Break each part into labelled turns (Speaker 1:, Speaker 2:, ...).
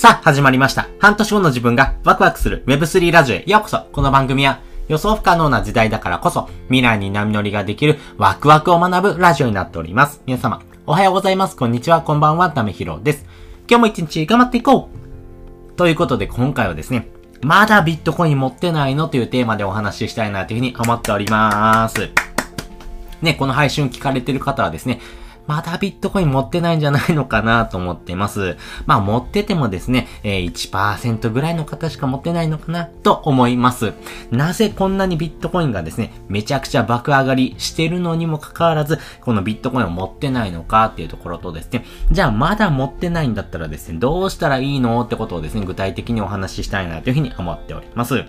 Speaker 1: さあ、始まりました。半年後の自分がワクワクする Web3 ラジオへようこそ。この番組は予想不可能な時代だからこそ未来に波乗りができるワクワクを学ぶラジオになっております。皆様、おはようございます。こんにちは。こんばんは。ためひろです。今日も一日頑張っていこうということで今回はですね、まだビットコイン持ってないのというテーマでお話ししたいなというふうに思っております。ね、この配信を聞かれてる方はですね、まだビットコイン持ってないんじゃないのかなと思ってます。まあ持っててもですね、え、1%ぐらいの方しか持ってないのかなと思います。なぜこんなにビットコインがですね、めちゃくちゃ爆上がりしてるのにもかかわらず、このビットコインを持ってないのかっていうところとですね、じゃあまだ持ってないんだったらですね、どうしたらいいのってことをですね、具体的にお話ししたいなというふうに思っております。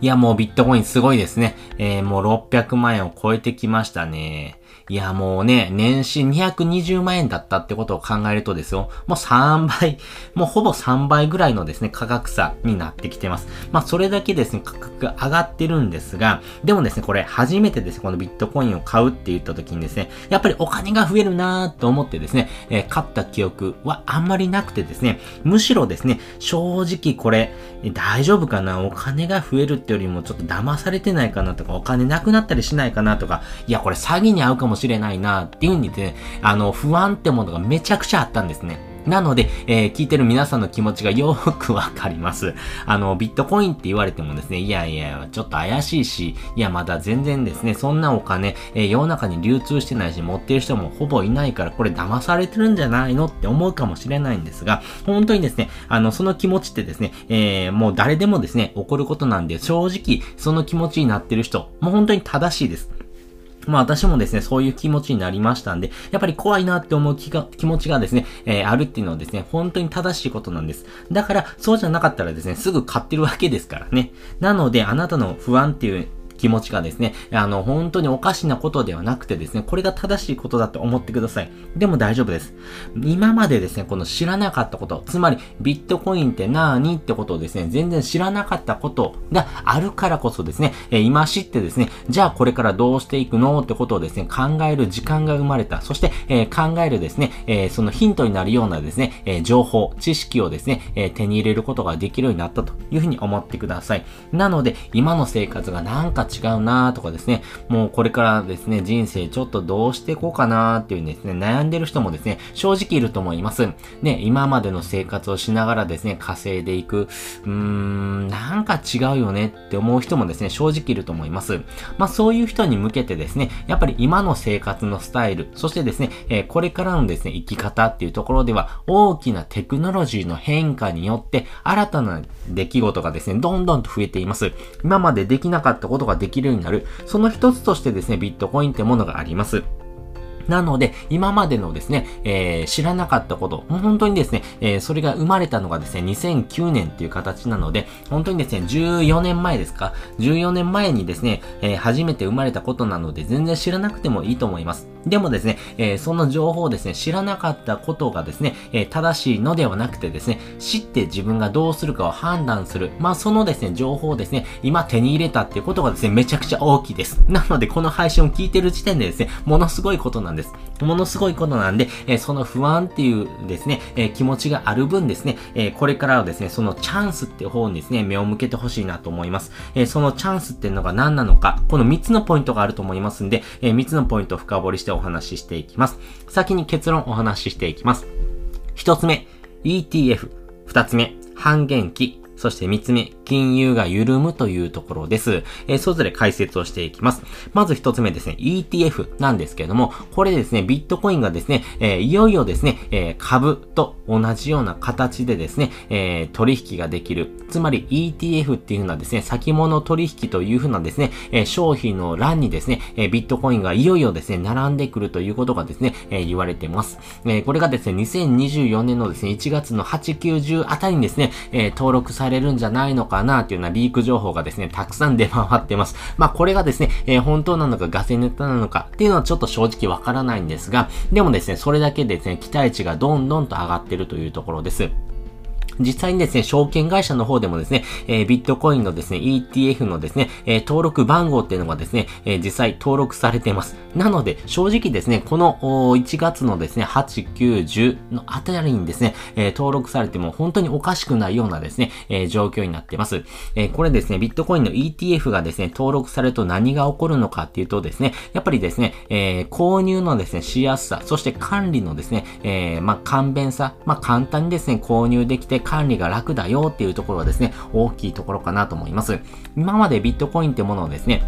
Speaker 1: いや、もうビットコインすごいですね。えー、もう600万円を超えてきましたね。いや、もうね、年始220万円だったってことを考えるとですよ、もう3倍、もうほぼ3倍ぐらいのですね、価格差になってきてます。まあ、それだけですね、価格が上がってるんですが、でもですね、これ初めてですね、このビットコインを買うって言った時にですね、やっぱりお金が増えるなーと思ってですね、えー、買った記憶はあんまりなくてですね、むしろですね、正直これ、大丈夫かな？お金が増えるってよりもちょっと騙されてないかなとか、お金なくなったりしないかなとか、いや、これ詐欺に遭うかももしれないなっていう風にね、あの、不安ってものがめちゃくちゃあったんですね。なので、えー、聞いてる皆さんの気持ちがよくわかります。あの、ビットコインって言われてもですね、いやいや、ちょっと怪しいし、いや、まだ全然ですね、そんなお金、えー、世の中に流通してないし、持ってる人もほぼいないから、これ騙されてるんじゃないのって思うかもしれないんですが、本当にですね、あの、その気持ちってですね、えー、もう誰でもですね、起こることなんで、正直、その気持ちになってる人、もう本当に正しいです。まあ私もですね、そういう気持ちになりましたんで、やっぱり怖いなって思う気が気持ちがですね、えー、あるっていうのはですね、本当に正しいことなんです。だから、そうじゃなかったらですね、すぐ買ってるわけですからね。なので、あなたの不安っていう気持ちがですね、あの、本当におかしなことではなくてですね、これが正しいことだと思ってください。でも大丈夫です。今までですね、この知らなかったこと、つまりビットコインって何ってことをですね、全然知らなかったことがあるからこそですね、え今知ってですね、じゃあこれからどうしていくのってことをですね、考える時間が生まれた。そして、えー、考えるですね、えー、そのヒントになるようなですね、えー、情報、知識をですね、え手に入れることができるようになったというふうに思ってください。なので、今の生活がなんか違うなとかですね、もうこれからですね、人生ちょっとどうしていこうかなっていうですね、悩んでる人もですね、正直いると思います。ね、今までの生活をしながらですね、稼いでいく、うーん、なんか違うよねって思う人もですね、正直いると思います。まあそういう人に向けてですね、やっぱり今の生活のスタイル、そしてですね、えー、これからのですね、生き方っていうところでは、大きなテクノロジーの変化によって、新たな出来事がですね、どんどんと増えています。今までできなかったことがができるようになる。その一つとしてですね、ビットコインってものがあります。なので、今までのですね、えー、知らなかったこと、本当にですね、えー、それが生まれたのがですね、2009年っていう形なので、本当にですね、14年前ですか ?14 年前にですね、えー、初めて生まれたことなので、全然知らなくてもいいと思います。でもですね、えその情報をですね、知らなかったことがですね、え正しいのではなくてですね、知って自分がどうするかを判断する。まあ、そのですね、情報をですね、今手に入れたっていうことがですね、めちゃくちゃ大きいです。なので、この配信を聞いてる時点でですね、ものすごいことなんです。ものすごいことなんで、え、その不安っていうですね、え、気持ちがある分ですね、え、これからはですね、そのチャンスって方にですね、目を向けてほしいなと思います。えそのチャンスっていうのが何なのか、この3つのポイントがあると思いますんで、え3つのポイントを深掘りしてお話ししていきます。先に結論お話ししていきます。1つ目、ETF。2つ目、半減期。そして3つ目、金融が緩むというところです。えー、それぞれ解説をしていきます。まず1つ目ですね、ETF なんですけれども、これですね、ビットコインがですね、えー、いよいよですね、えー、株と同じような形でですね、え取引ができる。つまり ETF っていうのはですね、先物取引というふうなですね、え商品の欄にですね、えビットコインがいよいよですね、並んでくるということがですね、え言われてます。えこれがですね、2024年のですね、1月の8、9、10あたりにですね、え登録されるんじゃないのかなっていうようなリーク情報がですね、たくさん出回ってます。まあこれがですね、えー、本当なのかガセネタなのかっていうのはちょっと正直わからないんですが、でもですね、それだけですね、期待値がどんどんと上がってるというところです。実際にですね、証券会社の方でもですね、えー、ビットコインのですね、ETF のですね、えー、登録番号っていうのがですね、えー、実際登録されています。なので、正直ですね、この1月のですね、8、9、10のあたりにですね、え登録されても本当におかしくないようなですね、え状況になっています。えこれですね、ビットコインの ETF がですね、登録されると何が起こるのかっていうとですね、やっぱりですね、え購入のですね、しやすさ、そして管理のですね、えまあ、簡便さ、まあ、簡単にですね、購入できて管理が楽だよっていうところはですね、大きいところかなと思います。今までビットコインってものをですね、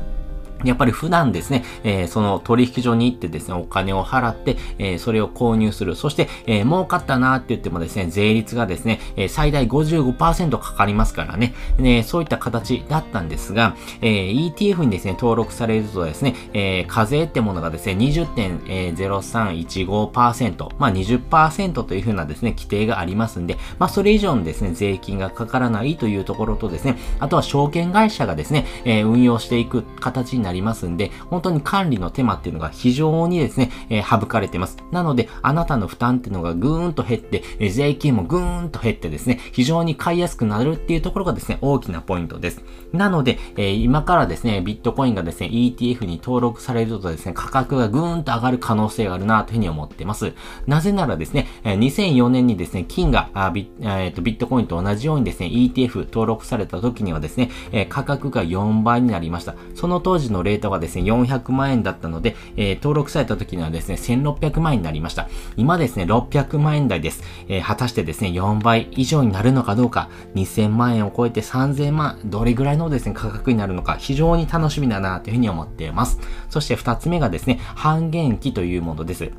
Speaker 1: やっぱり普段ですね、えー、その取引所に行ってですね、お金を払って、えー、それを購入する。そして、えー、儲かったなって言ってもですね、税率がですね、え最大55%かかりますからね、ね、そういった形だったんですが、え ETF にですね、登録されるとですね、え課税ってものがですね、20.0315%、まあ20%というふうなですね、規定がありますんで、まあそれ以上のですね、税金がかからないというところとですね、あとは証券会社がですね、え運用していく形になりますんで、本当に管理の手間っていうのが非常にですね、えー、省かれてます。なので、あなたの負担っていうのがぐーんと減って、えー、税金もぐーんと減ってですね、非常に買いやすくなるっていうところがですね、大きなポイントです。なので、えー、今からですね、ビットコインがですね、ETF に登録されるとですね、価格がぐーんと上がる可能性があるなというふうに思ってます。なぜならですね、2004年にですね、金があビ,、えー、とビットコインと同じようにですね、ETF 登録された時にはですね、え価格が4倍になりました。その当時ののレートがですね、400万円だったので、えー、登録された時にはですね、1600万円になりました。今ですね、600万円台です。えー、果たしてですね、4倍以上になるのかどうか、2000万円を超えて3000万、どれぐらいのですね、価格になるのか、非常に楽しみだなというふうに思っています。そして2つ目がですね、半減期というものです。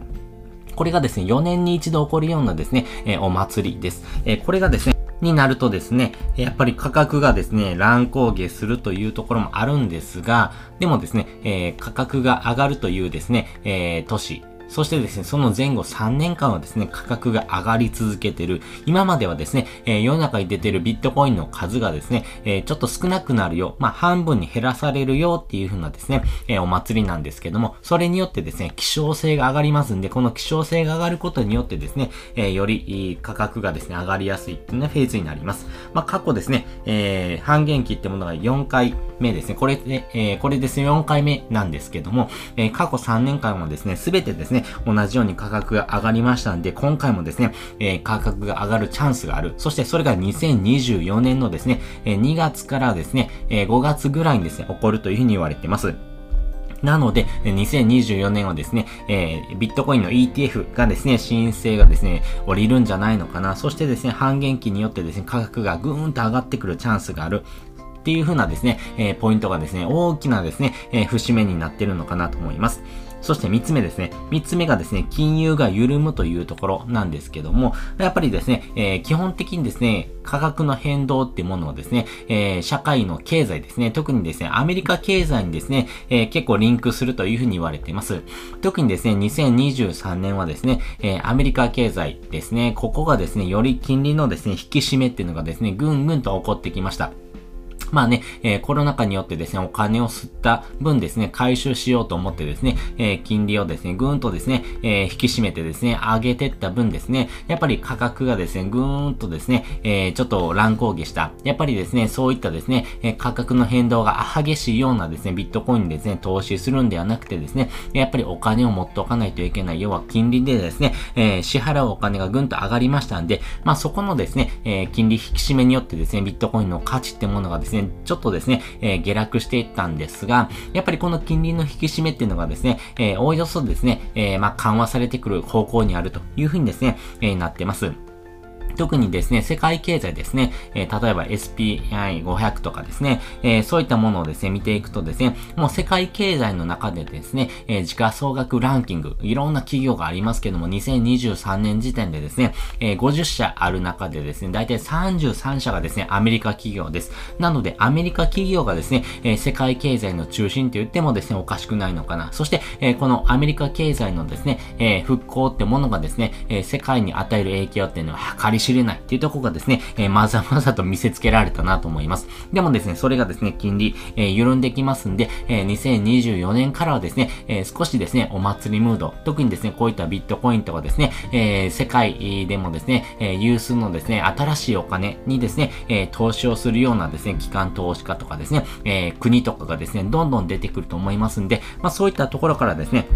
Speaker 1: これがですね、4年に一度起こるようなですね、えー、お祭りです。えー、これがですね、になるとですね、やっぱり価格がですね、乱高下するというところもあるんですが、でもですね、えー、価格が上がるというですね、えー、都市、そしてですね、その前後3年間はですね、価格が上がり続けてる。今まではですね、えー、世の中に出てるビットコインの数がですね、えー、ちょっと少なくなるよ。まあ、半分に減らされるよっていう風なですね、えー、お祭りなんですけども、それによってですね、希少性が上がりますんで、この希少性が上がることによってですね、えより価格がですね、上がりやすいっていうね、フェーズになります。まあ、過去ですね、え半減期ってものが4回目ですね。これで、えこれですね、4回目なんですけども、え過去3年間はですね、すべてですね、ね、同じように価格が上がりましたんで、今回もですね、えー、価格が上がるチャンスがある。そしてそれが2024年のですね、えー、2月からですね、えー、5月ぐらいにですね、起こるというふうに言われています。なので、2024年はですね、えー、ビットコインの ETF がですね、申請がですね、降りるんじゃないのかな。そしてですね、半減期によってですね、価格がぐーんと上がってくるチャンスがある。っていう風なですね、えー、ポイントがですね、大きなですね、えー、節目になってるのかなと思います。そして3つ目ですね。3つ目がですね、金融が緩むというところなんですけども、やっぱりですね、えー、基本的にですね、価格の変動っていうものをですね、えー、社会の経済ですね、特にですね、アメリカ経済にですね、えー、結構リンクするというふうに言われています。特にですね、2023年はですね、え、アメリカ経済ですね、ここがですね、より金利のですね、引き締めっていうのがですね、ぐんぐんと起こってきました。まあね、えー、コロナ禍によってですね、お金を吸った分ですね、回収しようと思ってですね、えー、金利をですね、ぐーんとですね、えー、引き締めてですね、上げてった分ですね、やっぱり価格がですね、ぐーんとですね、え、ちょっと乱高下した。やっぱりですね、そういったですね、え価格の変動が激しいようなですね、ビットコインにですね、投資するんではなくてですね、やっぱりお金を持っておかないといけない。要は金利でですね、え支払うお金がぐんと上がりましたんで、まあそこのですね、え金利引き締めによってですね、ビットコインの価値ってものがですね、ねちょっとですね、えー、下落していったんですが、やっぱりこの金利の引き締めっていうのがですね、えー、おおよそですね、えー、まあ、緩和されてくる方向にあるというふうにですね、えー、なってます。特にですね、世界経済ですね、えー、例えば SPI500 とかですね、えー、そういったものをですね、見ていくとですね、もう世界経済の中でですね、えー、時価総額ランキング、いろんな企業がありますけども、2023年時点でですね、えー、50社ある中でですね、だいたい33社がですね、アメリカ企業です。なので、アメリカ企業がですね、えー、世界経済の中心と言ってもですね、おかしくないのかな。そして、えー、このアメリカ経済のですね、えー、復興ってものがですね、えー、世界に与える影響っていうのは計り知れないっていうとこがですね、えー、まざまざと見せつけられたなと思います。でもですね、それがですね、金利、えー、緩んできますんで、えー、2024年からはですね、え、少しですね、お祭りムード、特にですね、こういったビットコインとかですね、え、世界でもですね、え、有数のですね、新しいお金にですね、え、投資をするようなですね、機関投資家とかですね、え、国とかがですね、どんどん出てくると思いますんで、まあそういったところからですね、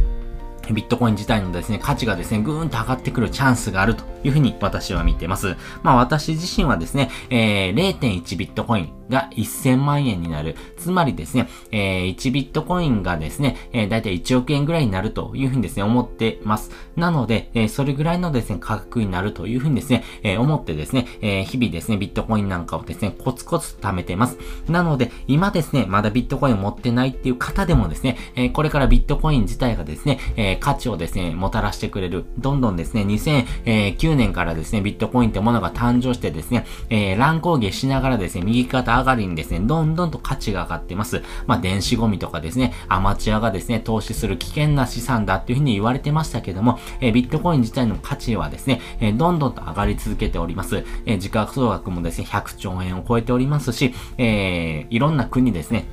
Speaker 1: ビットコイン自体のですね、価値がですね、ぐーんと上がってくるチャンスがあるというふうに私は見てます。まあ私自身はですね、えー、0.1ビットコインが1000万円になる。つまりですね、えー、1ビットコインがですね、えー、だいたい1億円ぐらいになるというふうにですね、思ってます。なので、えー、それぐらいのですね、価格になるというふうにですね、えー、思ってですね、えー、日々ですね、ビットコインなんかをですね、コツコツ貯めてます。なので、今ですね、まだビットコインを持ってないっていう方でもですね、えー、これからビットコイン自体がですね、えー、価値をですね、もたらしてくれる。どんどんですね、2009年からですね、ビットコインってものが誕生してですね、えー、乱高下しながらですね、右肩上がりにですね、どんどんと価値が上がってます。まあ、電子ゴミとかですね、アマチュアがですね、投資する危険な資産だっていうふうに言われてましたけども、えー、ビットコイン自体の価値はですね、えー、どんどんと上がり続けております。えー、自覚総額もですね、100兆円を超えておりますし、えー、いろんな国ですね、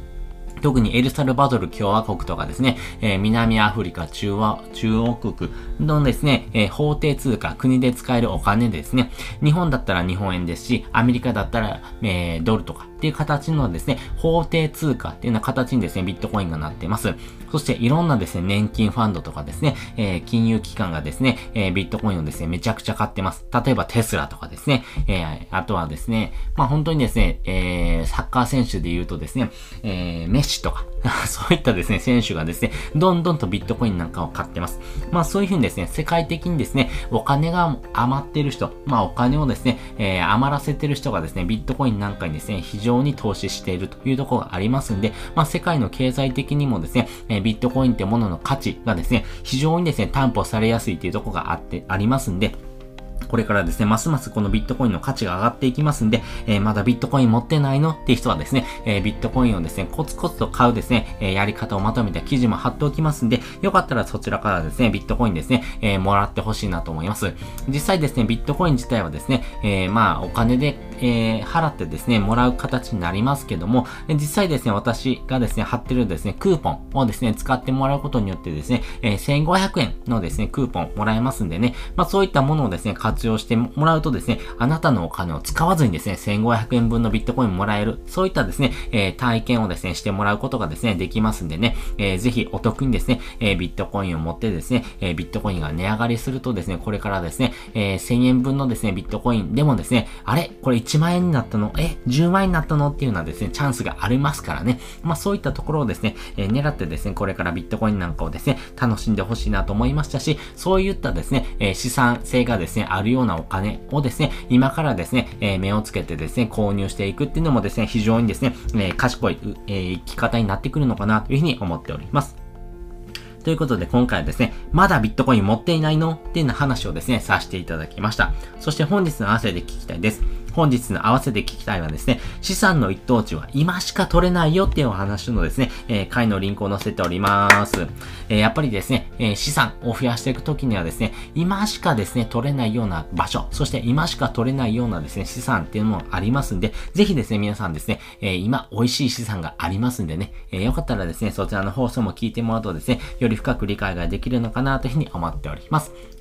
Speaker 1: 特にエルサルバドル共和国とかですね、えー、南アフリカ中央、中央国のですね、えー、法定通貨、国で使えるお金ですね。日本だったら日本円ですし、アメリカだったら、えー、ドルとかっていう形のですね、法定通貨っていうような形にですね、ビットコインがなっています。そしていろんなですね、年金ファンドとかですね、えー、金融機関がですね、えー、ビットコインをですね、めちゃくちゃ買ってます。例えばテスラとかですね、えー、あとはですね、まあ本当にですね、えー、サッカー選手で言うとですね、えー、メッシとか、そういったですね、選手がですね、どんどんとビットコインなんかを買ってます。まあそういうふうにですね、世界的にですね、お金が余ってる人、まあお金をですね、えー、余らせてる人がですね、ビットコインなんかにですね、非常に投資しているというところがありますんで、まあ世界の経済的にもですね、えー、ビットコインってものの価値がですね、非常にですね、担保されやすいというところがあって、ありますんで、これからですね、ますますこのビットコインの価値が上がっていきますんで、えー、まだビットコイン持ってないのっていう人はですね、えー、ビットコインをですね、コツコツと買うですね、え、やり方をまとめた記事も貼っておきますんで、よかったらそちらからですね、ビットコインですね、え、もらってほしいなと思います。実際ですね、ビットコイン自体はですね、え、まあ、お金で、え、払ってですね、もらう形になりますけども、実際ですね、私がですね、貼ってるですね、クーポンをですね、使ってもらうことによってですね、え、1500円のですね、クーポンもらえますんでね、まあそういったものをですね、活用してもらうとですね、あなたのお金を使わずにですね、1500円分のビットコインもらえる、そういったですね、えー、体験をですね、してもらうことがですね、できますんでね、えー、ぜひお得にですね、えー、ビットコインを持ってですね、えー、ビットコインが値上がりするとですね、これからですね、えー、1000円分のですね、ビットコインでもですね、あれ？これ1万円になったの？え ?10 万円になったの？っていうのはですね、チャンスがありますからね。まあそういったところをですね、えー、狙ってですね、これからビットコインなんかをですね、楽しんでほしいなと思いましたし、そういったですね、えー、資産性がですね、あるようなお金をですね、今からですね、えー、目をつけてですね、購入していくっていうのもですね、非常にですね、えー、賢い、えー、生き方になってくるのかなというふうに思っております。ということで今回はですね、まだビットコイン持っていないのっていうような話をですね、させていただきました。そして本日の汗で聞きたいです。本日の合わせて聞きたいはですね、資産の一等地は今しか取れないよっていうお話のですね、えー、回のリンクを載せております。えー、やっぱりですね、えー、資産を増やしていくときにはですね、今しかですね、取れないような場所、そして今しか取れないようなですね、資産っていうのもありますんで、ぜひですね、皆さんですね、え今美味しい資産がありますんでね、えよかったらですね、そちらの放送も聞いてもらうとですね、より深く理解ができるのかなというふうに思っております。